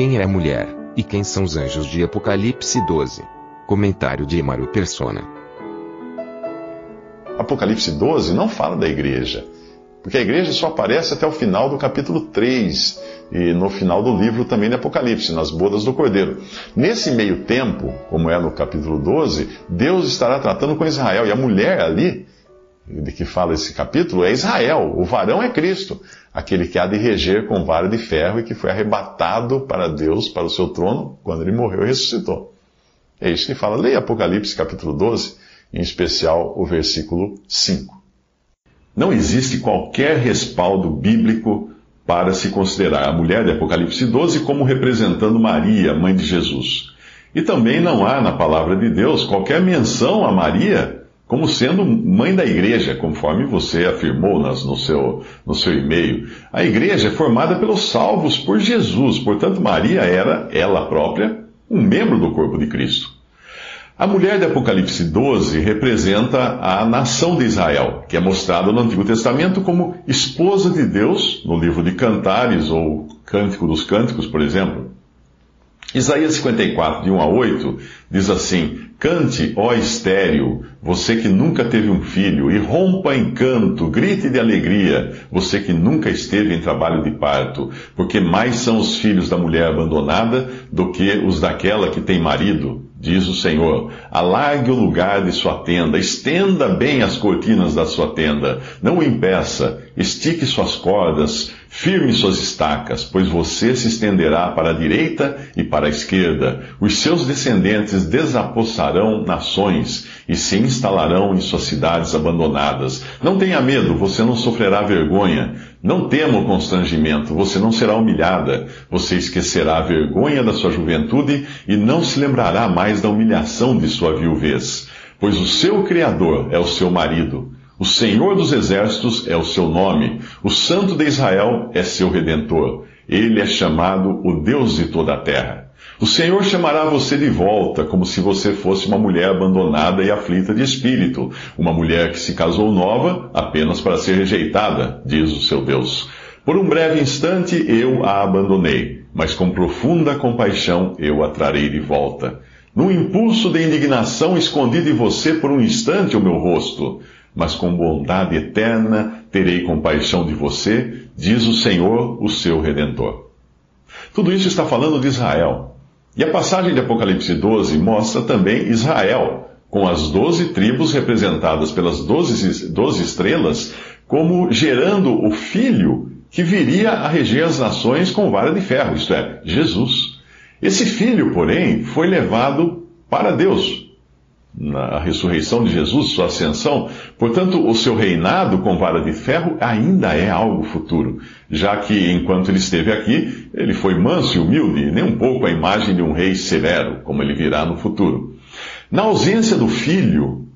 Quem é a mulher? E quem são os anjos de Apocalipse 12? Comentário de Emaro Persona. Apocalipse 12 não fala da igreja, porque a igreja só aparece até o final do capítulo 3 e no final do livro também de Apocalipse, nas bodas do Cordeiro. Nesse meio tempo, como é no capítulo 12, Deus estará tratando com Israel e a mulher ali, de que fala esse capítulo, é Israel, o varão é Cristo, aquele que há de reger com vara de ferro e que foi arrebatado para Deus, para o seu trono, quando ele morreu e ressuscitou. É isso que fala. Leia Apocalipse capítulo 12, em especial o versículo 5. Não existe qualquer respaldo bíblico para se considerar a mulher de Apocalipse 12 como representando Maria, mãe de Jesus. E também não há na palavra de Deus qualquer menção a Maria como sendo mãe da igreja, conforme você afirmou nas, no seu, no seu e-mail. A igreja é formada pelos salvos por Jesus, portanto, Maria era, ela própria, um membro do corpo de Cristo. A mulher de Apocalipse 12 representa a nação de Israel, que é mostrada no Antigo Testamento como esposa de Deus, no livro de Cantares ou Cântico dos Cânticos, por exemplo. Isaías 54, de 1 a 8, diz assim: Cante, ó estéreo, você que nunca teve um filho, e rompa em canto, grite de alegria, você que nunca esteve em trabalho de parto, porque mais são os filhos da mulher abandonada do que os daquela que tem marido diz o Senhor. Alargue o lugar de sua tenda, estenda bem as cortinas da sua tenda, não o impeça, estique suas cordas, firme suas estacas, pois você se estenderá para a direita e para a esquerda. Os seus descendentes desapossarão nações e se instalarão em suas cidades abandonadas. Não tenha medo, você não sofrerá vergonha. Não tema o constrangimento, você não será humilhada. Você esquecerá a vergonha da sua juventude e não se lembrará mais da humilhação de sua viuvez. Pois o seu Criador é o seu marido. O Senhor dos Exércitos é o seu nome. O Santo de Israel é seu redentor. Ele é chamado o Deus de toda a terra. O Senhor chamará você de volta, como se você fosse uma mulher abandonada e aflita de espírito, uma mulher que se casou nova apenas para ser rejeitada, diz o seu Deus. Por um breve instante eu a abandonei, mas com profunda compaixão eu a trarei de volta. Num impulso de indignação escondi de você por um instante o meu rosto, mas com bondade eterna terei compaixão de você, diz o Senhor, o seu redentor. Tudo isso está falando de Israel. E a passagem de Apocalipse 12 mostra também Israel, com as doze tribos representadas pelas doze estrelas, como gerando o filho que viria a reger as nações com vara de ferro, isto é, Jesus. Esse filho, porém, foi levado para Deus, na ressurreição de Jesus, sua ascensão, portanto, o seu reinado com vara de ferro ainda é algo futuro, já que enquanto ele esteve aqui, ele foi manso e humilde, nem um pouco a imagem de um rei severo, como ele virá no futuro. Na ausência do filho,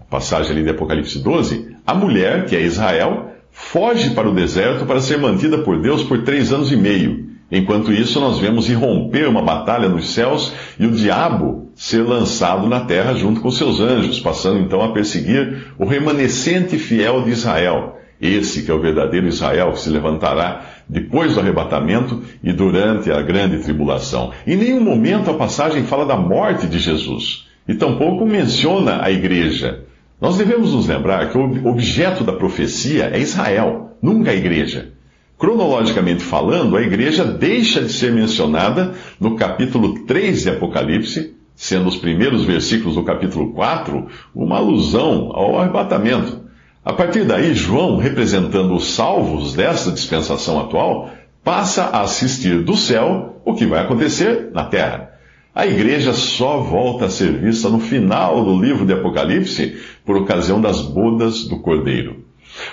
a passagem ali de Apocalipse 12, a mulher, que é Israel, foge para o deserto para ser mantida por Deus por três anos e meio. Enquanto isso, nós vemos irromper uma batalha nos céus e o diabo ser lançado na terra junto com seus anjos, passando então a perseguir o remanescente fiel de Israel. Esse que é o verdadeiro Israel que se levantará depois do arrebatamento e durante a grande tribulação. Em nenhum momento a passagem fala da morte de Jesus e tampouco menciona a igreja. Nós devemos nos lembrar que o objeto da profecia é Israel, nunca a igreja. Cronologicamente falando, a igreja deixa de ser mencionada no capítulo 3 de Apocalipse, sendo os primeiros versículos do capítulo 4 uma alusão ao arrebatamento. A partir daí, João, representando os salvos dessa dispensação atual, passa a assistir do céu o que vai acontecer na terra. A igreja só volta a ser vista no final do livro de Apocalipse por ocasião das bodas do Cordeiro.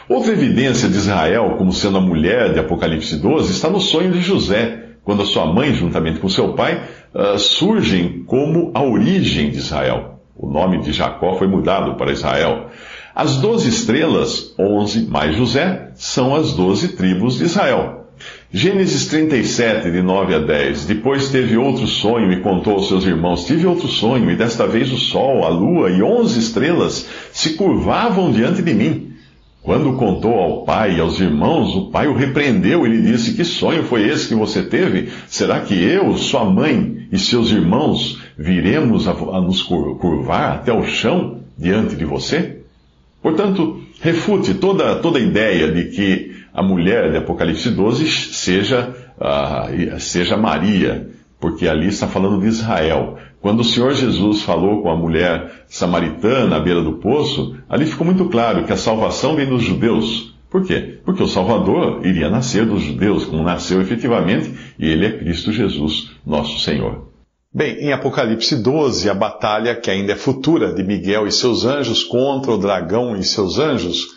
Outra evidência de Israel como sendo a mulher de Apocalipse 12 está no sonho de José, quando a sua mãe, juntamente com seu pai, uh, surgem como a origem de Israel. O nome de Jacó foi mudado para Israel. As doze estrelas, onze mais José, são as doze tribos de Israel. Gênesis 37, de 9 a 10. Depois teve outro sonho e contou aos seus irmãos: Tive outro sonho, e desta vez o sol, a lua e onze estrelas se curvavam diante de mim. Quando contou ao pai e aos irmãos, o pai o repreendeu e lhe disse: Que sonho foi esse que você teve? Será que eu, sua mãe e seus irmãos viremos a, a nos curvar até o chão diante de você? Portanto, refute toda, toda a ideia de que a mulher de Apocalipse 12 seja, uh, seja Maria, porque ali está falando de Israel. Quando o Senhor Jesus falou com a mulher samaritana à beira do poço, ali ficou muito claro que a salvação vem dos judeus. Por quê? Porque o Salvador iria nascer dos judeus, como nasceu efetivamente, e ele é Cristo Jesus, nosso Senhor. Bem, em Apocalipse 12, a batalha, que ainda é futura, de Miguel e seus anjos contra o dragão e seus anjos,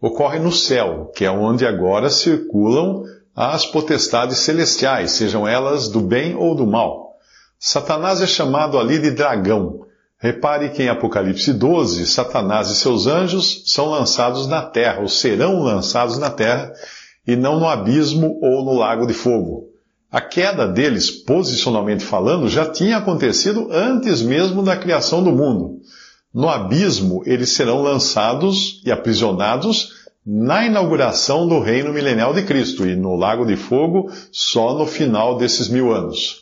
ocorre no céu, que é onde agora circulam as potestades celestiais, sejam elas do bem ou do mal. Satanás é chamado ali de dragão. Repare que em Apocalipse 12, Satanás e seus anjos são lançados na terra, ou serão lançados na terra, e não no abismo ou no lago de fogo. A queda deles, posicionalmente falando, já tinha acontecido antes mesmo da criação do mundo. No abismo, eles serão lançados e aprisionados na inauguração do reino milenial de Cristo, e no lago de fogo só no final desses mil anos.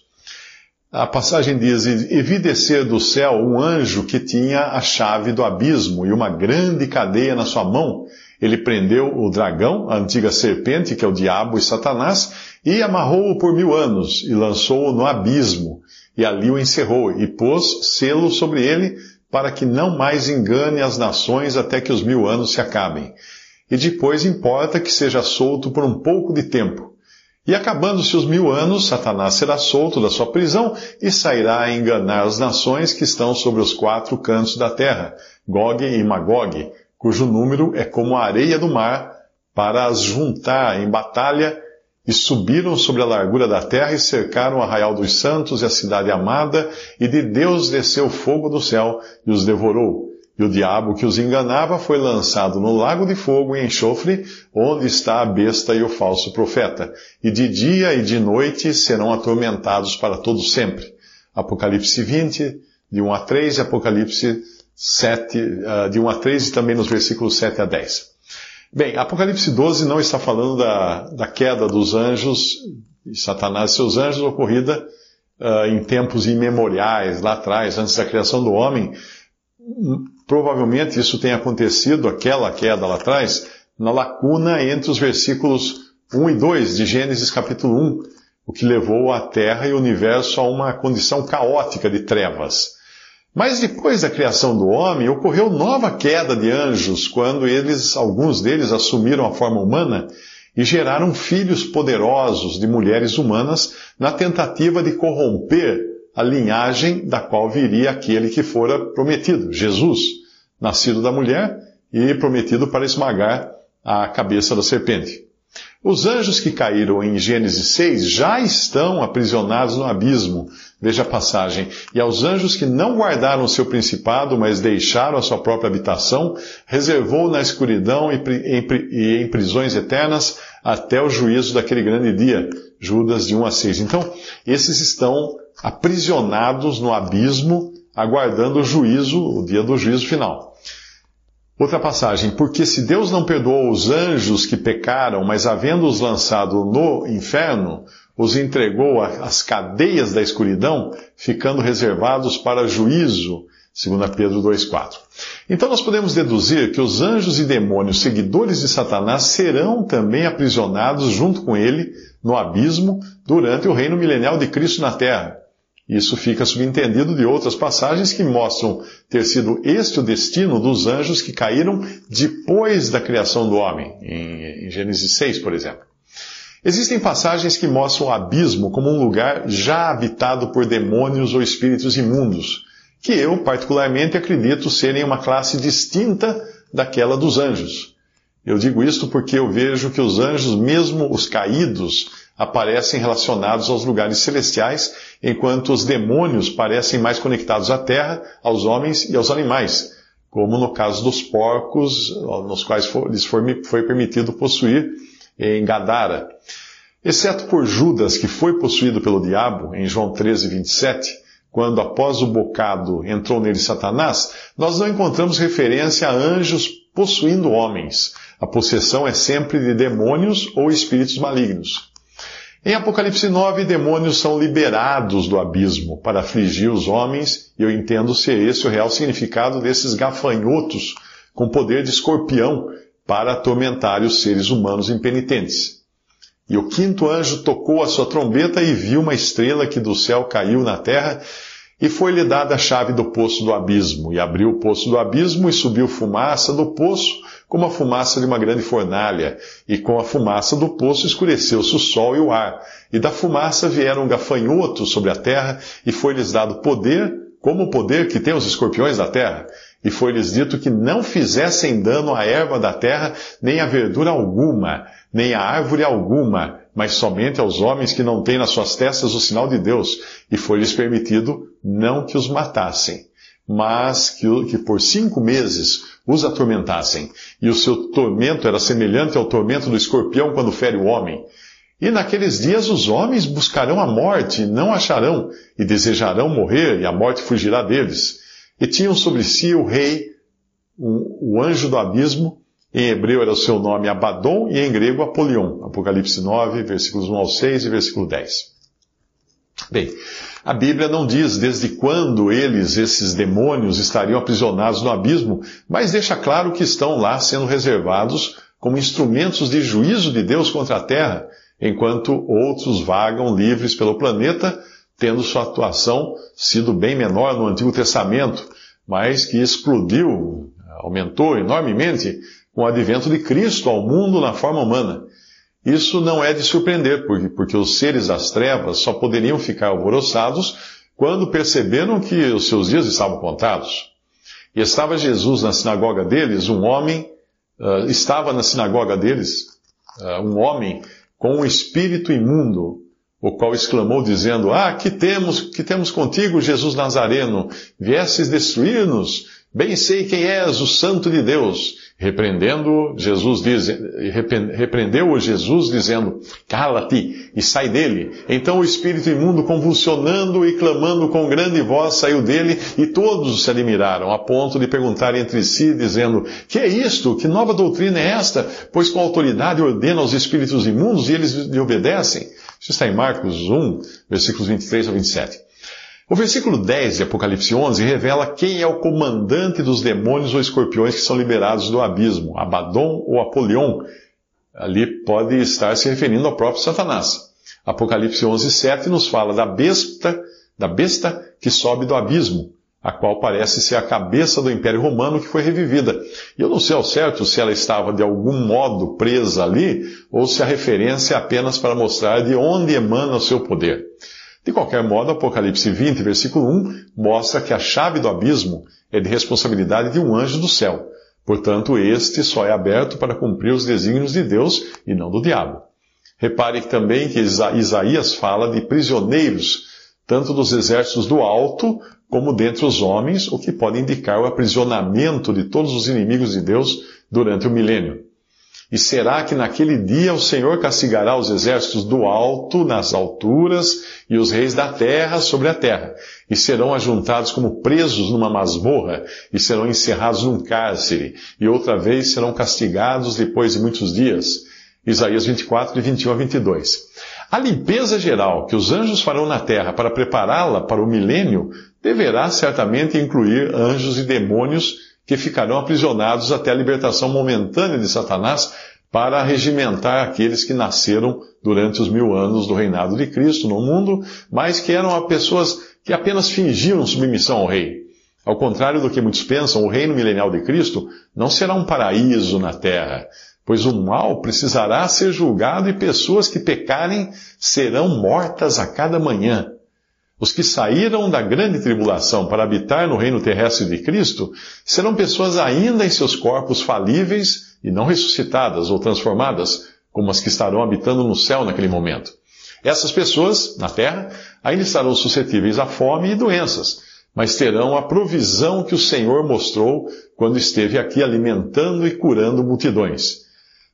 A passagem diz: E vi descer do céu um anjo que tinha a chave do abismo e uma grande cadeia na sua mão. Ele prendeu o dragão, a antiga serpente, que é o diabo e Satanás, e amarrou-o por mil anos, e lançou-o no abismo, e ali o encerrou, e pôs selo sobre ele, para que não mais engane as nações até que os mil anos se acabem. E depois importa que seja solto por um pouco de tempo e acabando-se os mil anos, Satanás será solto da sua prisão e sairá a enganar as nações que estão sobre os quatro cantos da terra, Gog e Magog, cujo número é como a areia do mar, para as juntar em batalha, e subiram sobre a largura da terra e cercaram o arraial dos santos e a cidade amada, e de Deus desceu fogo do céu e os devorou. E o diabo que os enganava foi lançado no lago de fogo e enxofre, onde está a besta e o falso profeta. E de dia e de noite serão atormentados para todo sempre. Apocalipse 20, de 1 a 3, e Apocalipse 7, ah, de 1 a 3 e também nos versículos 7 a 10. Bem, Apocalipse 12 não está falando da, da queda dos anjos, Satanás e seus anjos, ocorrida uh, em tempos imemoriais, lá atrás, antes da criação do homem, Provavelmente isso tenha acontecido, aquela queda lá atrás, na lacuna entre os versículos 1 e 2 de Gênesis capítulo 1, o que levou a Terra e o universo a uma condição caótica de trevas. Mas depois da criação do homem, ocorreu nova queda de anjos, quando eles, alguns deles, assumiram a forma humana e geraram filhos poderosos de mulheres humanas na tentativa de corromper a linhagem da qual viria aquele que fora prometido, Jesus, nascido da mulher e prometido para esmagar a cabeça da serpente. Os anjos que caíram em Gênesis 6 já estão aprisionados no abismo, veja a passagem. E aos anjos que não guardaram seu principado, mas deixaram a sua própria habitação, reservou na escuridão e em prisões eternas até o juízo daquele grande dia. Judas de 1 a 6. Então, esses estão aprisionados no abismo, aguardando o juízo, o dia do juízo final. Outra passagem, porque se Deus não perdoou os anjos que pecaram, mas havendo-os lançado no inferno, os entregou às cadeias da escuridão, ficando reservados para juízo, segundo Pedro 2,4. Então nós podemos deduzir que os anjos e demônios seguidores de Satanás serão também aprisionados junto com ele no abismo durante o reino milenial de Cristo na terra. Isso fica subentendido de outras passagens que mostram ter sido este o destino dos anjos que caíram depois da criação do homem, em, Gênesis 6, por exemplo. Existem passagens que mostram o abismo como um lugar já habitado por demônios ou espíritos imundos, que eu particularmente acredito serem uma classe distinta daquela dos anjos. Eu digo isto porque eu vejo que os anjos, mesmo os caídos, aparecem relacionados aos lugares celestiais, enquanto os demônios parecem mais conectados à terra, aos homens e aos animais, como no caso dos porcos, nos quais lhes foi permitido possuir em Gadara. Exceto por Judas, que foi possuído pelo diabo, em João 13, 27, quando após o bocado entrou nele Satanás, nós não encontramos referência a anjos possuindo homens. A possessão é sempre de demônios ou espíritos malignos. Em Apocalipse 9, demônios são liberados do abismo para afligir os homens, e eu entendo ser esse o real significado desses gafanhotos com poder de escorpião para atormentar os seres humanos impenitentes. E o quinto anjo tocou a sua trombeta e viu uma estrela que do céu caiu na terra, e foi-lhe dada a chave do poço do abismo, e abriu o poço do abismo, e subiu fumaça do poço, como a fumaça de uma grande fornalha, e com a fumaça do poço escureceu-se o sol e o ar, e da fumaça vieram gafanhotos sobre a terra, e foi-lhes dado poder, como o poder que tem os escorpiões da terra, e foi-lhes dito que não fizessem dano à erva da terra, nem a verdura alguma, nem a árvore alguma, mas somente aos homens que não têm nas suas testas o sinal de Deus, e foi-lhes permitido não que os matassem, mas que, que por cinco meses os atormentassem, e o seu tormento era semelhante ao tormento do escorpião quando fere o homem. E naqueles dias os homens buscarão a morte, não acharão, e desejarão morrer, e a morte fugirá deles. E tinham sobre si o rei, o, o anjo do abismo, em hebreu era o seu nome Abaddon, e em grego Apolion. Apocalipse 9, versículos 1 ao 6 e versículo 10. Bem, a Bíblia não diz desde quando eles, esses demônios, estariam aprisionados no abismo, mas deixa claro que estão lá sendo reservados como instrumentos de juízo de Deus contra a terra, enquanto outros vagam livres pelo planeta, tendo sua atuação sido bem menor no Antigo Testamento, mas que explodiu, aumentou enormemente com o advento de Cristo ao mundo na forma humana. Isso não é de surpreender, porque, porque os seres das trevas só poderiam ficar alvoroçados quando perceberam que os seus dias estavam contados. E estava Jesus na sinagoga deles, um homem, uh, estava na sinagoga deles, uh, um homem com um espírito imundo, o qual exclamou dizendo, Ah, que temos, que temos contigo, Jesus Nazareno? Viesses destruir-nos? Bem sei quem és, o Santo de Deus. Repreendendo, Jesus diz, repreendeu-o Jesus dizendo, cala-te e sai dele. Então o espírito imundo convulsionando e clamando com grande voz saiu dele e todos se admiraram, a ponto de perguntar entre si, dizendo, que é isto? Que nova doutrina é esta? Pois com autoridade ordena aos espíritos imundos e eles lhe obedecem. Isso está em Marcos 1, versículos 23 a 27. O versículo 10 de Apocalipse 11 revela quem é o comandante dos demônios ou escorpiões que são liberados do abismo, Abaddon ou Apolion. Ali pode estar se referindo ao próprio Satanás. Apocalipse 11, 7 nos fala da besta, da besta que sobe do abismo, a qual parece ser a cabeça do Império Romano que foi revivida. E eu não sei ao certo se ela estava de algum modo presa ali, ou se a referência é apenas para mostrar de onde emana o seu poder. De qualquer modo, Apocalipse 20, versículo 1, mostra que a chave do abismo é de responsabilidade de um anjo do céu. Portanto, este só é aberto para cumprir os desígnios de Deus e não do diabo. Repare também que Isaías fala de prisioneiros, tanto dos exércitos do alto como dentre os homens, o que pode indicar o aprisionamento de todos os inimigos de Deus durante o milênio. E será que naquele dia o Senhor castigará os exércitos do alto nas alturas e os reis da terra sobre a terra, e serão ajuntados como presos numa masmorra, e serão encerrados num cárcere, e outra vez serão castigados depois de muitos dias. Isaías 24, de 21 a 22. A limpeza geral que os anjos farão na terra para prepará-la para o milênio deverá certamente incluir anjos e demônios que ficarão aprisionados até a libertação momentânea de Satanás para regimentar aqueles que nasceram durante os mil anos do reinado de Cristo no mundo, mas que eram pessoas que apenas fingiam submissão ao rei. Ao contrário do que muitos pensam, o reino milenial de Cristo não será um paraíso na terra, pois o mal precisará ser julgado e pessoas que pecarem serão mortas a cada manhã. Os que saíram da grande tribulação para habitar no reino terrestre de Cristo serão pessoas ainda em seus corpos falíveis e não ressuscitadas ou transformadas, como as que estarão habitando no céu naquele momento. Essas pessoas, na terra, ainda estarão suscetíveis à fome e doenças, mas terão a provisão que o Senhor mostrou quando esteve aqui alimentando e curando multidões.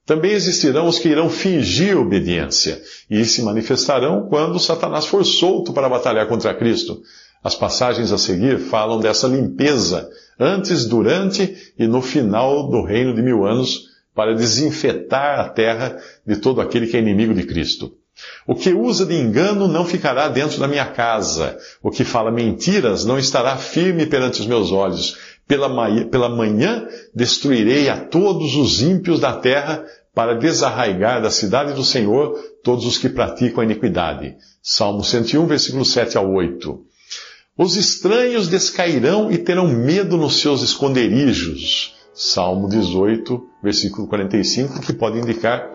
Também existirão os que irão fingir obediência e se manifestarão quando Satanás for solto para batalhar contra Cristo. As passagens a seguir falam dessa limpeza antes, durante e no final do reino de mil anos para desinfetar a terra de todo aquele que é inimigo de Cristo. O que usa de engano não ficará dentro da minha casa. O que fala mentiras não estará firme perante os meus olhos. Pela manhã, pela manhã destruirei a todos os ímpios da terra para desarraigar da cidade do Senhor todos os que praticam a iniquidade. Salmo 101, versículo 7 ao 8. Os estranhos descairão e terão medo nos seus esconderijos. Salmo 18, versículo 45, que pode indicar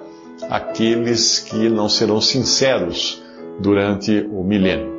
aqueles que não serão sinceros durante o milênio.